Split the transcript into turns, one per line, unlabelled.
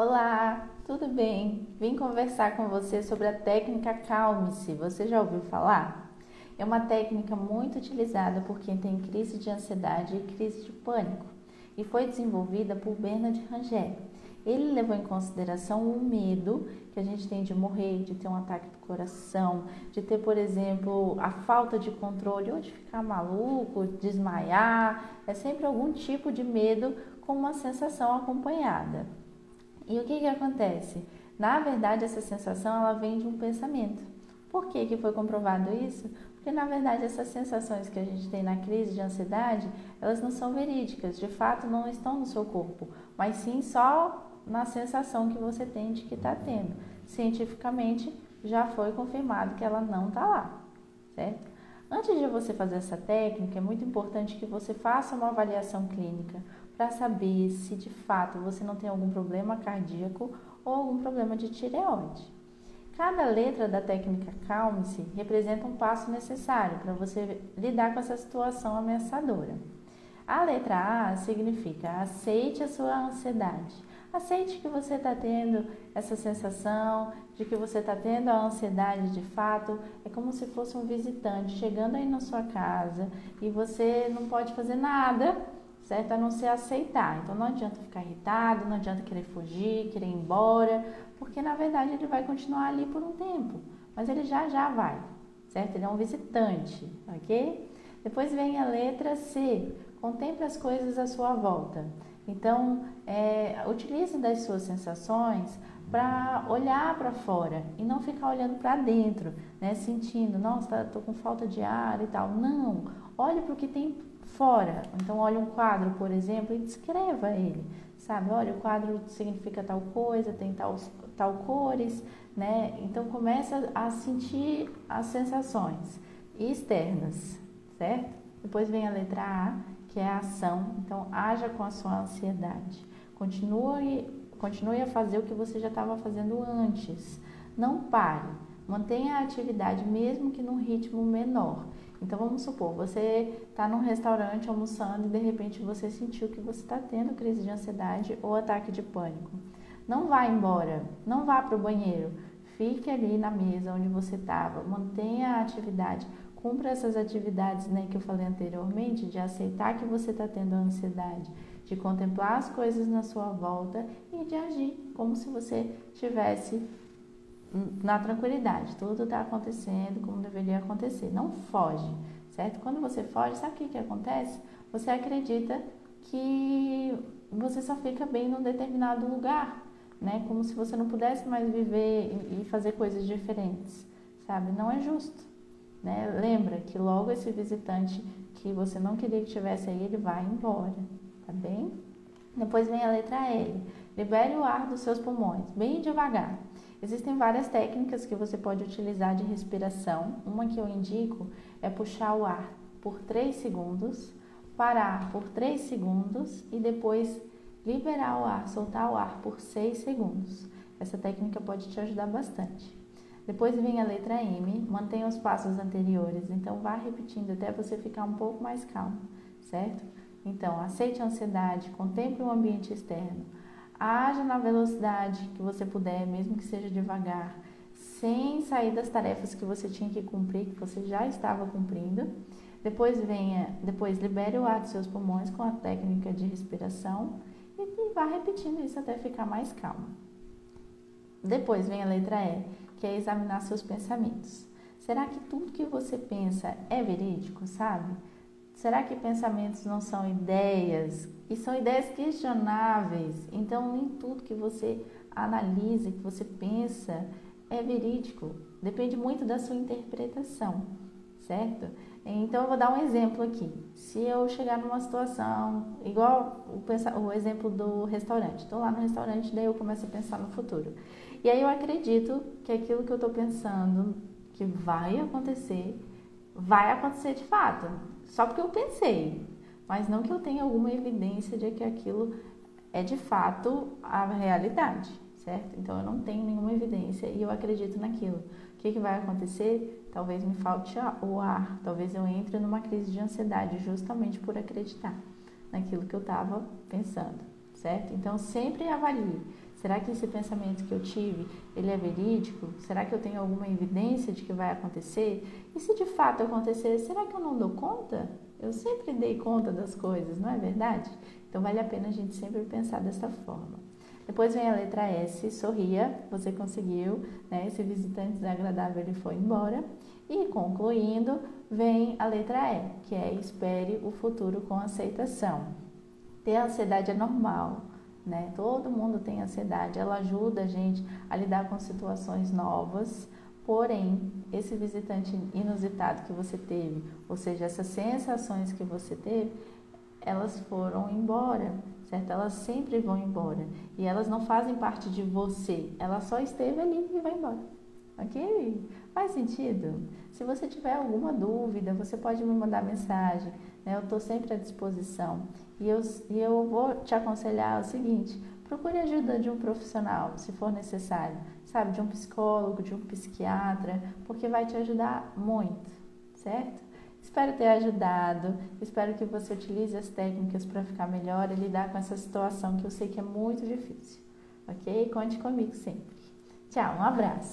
Olá, tudo bem? Vim conversar com você sobre a técnica Calme-se. Você já ouviu falar? É uma técnica muito utilizada por quem tem crise de ansiedade e crise de pânico e foi desenvolvida por Bernard Rangel. Ele levou em consideração o medo que a gente tem de morrer, de ter um ataque do coração, de ter, por exemplo, a falta de controle ou de ficar maluco, desmaiar. É sempre algum tipo de medo com uma sensação acompanhada. E o que, que acontece? Na verdade, essa sensação ela vem de um pensamento. Por que, que foi comprovado isso? Porque na verdade essas sensações que a gente tem na crise de ansiedade, elas não são verídicas, de fato não estão no seu corpo, mas sim só na sensação que você tem de que está tendo. Cientificamente já foi confirmado que ela não está lá, certo? Antes de você fazer essa técnica, é muito importante que você faça uma avaliação clínica para saber se de fato você não tem algum problema cardíaco ou algum problema de tireoide. Cada letra da técnica Calme-se representa um passo necessário para você lidar com essa situação ameaçadora. A letra A significa aceite a sua ansiedade. Aceite que você está tendo essa sensação de que você está tendo a ansiedade de fato. É como se fosse um visitante chegando aí na sua casa e você não pode fazer nada certo? A não ser aceitar. Então não adianta ficar irritado, não adianta querer fugir, querer ir embora, porque na verdade ele vai continuar ali por um tempo, mas ele já já vai, certo? Ele é um visitante, ok? Depois vem a letra C, contemple as coisas à sua volta. Então, é, utilize das suas sensações para olhar para fora e não ficar olhando para dentro, né? Sentindo, nossa, estou com falta de ar e tal. Não, olhe para o que tem fora. Então, olhe um quadro, por exemplo, e descreva ele, sabe? Olha, o quadro significa tal coisa, tem tal, tal cores, né? Então, começa a sentir as sensações externas, certo? Depois vem a letra A, que é a ação. Então, haja com a sua ansiedade. Continue, continue a fazer o que você já estava fazendo antes. Não pare. Mantenha a atividade, mesmo que num ritmo menor. Então vamos supor, você está num restaurante almoçando e de repente você sentiu que você está tendo crise de ansiedade ou ataque de pânico. Não vá embora, não vá para o banheiro. Fique ali na mesa onde você estava, mantenha a atividade, cumpra essas atividades né, que eu falei anteriormente, de aceitar que você está tendo ansiedade, de contemplar as coisas na sua volta e de agir como se você tivesse na tranquilidade, tudo está acontecendo como deveria acontecer. Não foge, certo? Quando você foge, sabe o que, que acontece? Você acredita que você só fica bem num determinado lugar, né? Como se você não pudesse mais viver e fazer coisas diferentes, sabe? Não é justo, né? Lembra que logo esse visitante que você não queria que tivesse aí, ele vai embora, tá bem? Depois vem a letra L. Libere o ar dos seus pulmões, bem devagar. Existem várias técnicas que você pode utilizar de respiração. Uma que eu indico é puxar o ar por 3 segundos, parar por 3 segundos e depois liberar o ar, soltar o ar por 6 segundos. Essa técnica pode te ajudar bastante. Depois vem a letra M, mantenha os passos anteriores, então vá repetindo até você ficar um pouco mais calmo, certo? Então, aceite a ansiedade, contemple o ambiente externo, Haja na velocidade que você puder, mesmo que seja devagar, sem sair das tarefas que você tinha que cumprir, que você já estava cumprindo. Depois venha, depois libere o ar dos seus pulmões com a técnica de respiração e, vá repetindo isso até ficar mais calmo. Depois vem a letra E, que é examinar seus pensamentos. Será que tudo que você pensa é verídico, sabe? Será que pensamentos não são ideias? E são ideias questionáveis. Então, nem tudo que você analisa, que você pensa, é verídico. Depende muito da sua interpretação, certo? Então, eu vou dar um exemplo aqui. Se eu chegar numa situação, igual o, o exemplo do restaurante, estou lá no restaurante, daí eu começo a pensar no futuro. E aí eu acredito que aquilo que eu estou pensando que vai acontecer, vai acontecer de fato só porque eu pensei, mas não que eu tenha alguma evidência de que aquilo é de fato a realidade, certo? Então eu não tenho nenhuma evidência e eu acredito naquilo. O que, que vai acontecer? Talvez me falte o ar, talvez eu entre numa crise de ansiedade justamente por acreditar naquilo que eu estava pensando, certo? Então sempre avalie. Será que esse pensamento que eu tive, ele é verídico? Será que eu tenho alguma evidência de que vai acontecer? E se de fato acontecer, será que eu não dou conta? Eu sempre dei conta das coisas, não é verdade? Então vale a pena a gente sempre pensar dessa forma. Depois vem a letra S, sorria, você conseguiu, né? Esse visitante desagradável ele foi embora. E concluindo, vem a letra E, que é espere o futuro com aceitação. Ter ansiedade é normal, né? Todo mundo tem ansiedade, ela ajuda a gente a lidar com situações novas. Porém, esse visitante inusitado que você teve, ou seja, essas sensações que você teve, elas foram embora, certo? Elas sempre vão embora e elas não fazem parte de você, ela só esteve ali e vai embora. Ok? Faz sentido? Se você tiver alguma dúvida, você pode me mandar mensagem, né? Eu estou sempre à disposição. E eu, e eu vou te aconselhar o seguinte: procure ajuda de um profissional, se for necessário, sabe? De um psicólogo, de um psiquiatra, porque vai te ajudar muito, certo? Espero ter ajudado, espero que você utilize as técnicas para ficar melhor e lidar com essa situação que eu sei que é muito difícil, ok? Conte comigo sempre. Tchau, um abraço.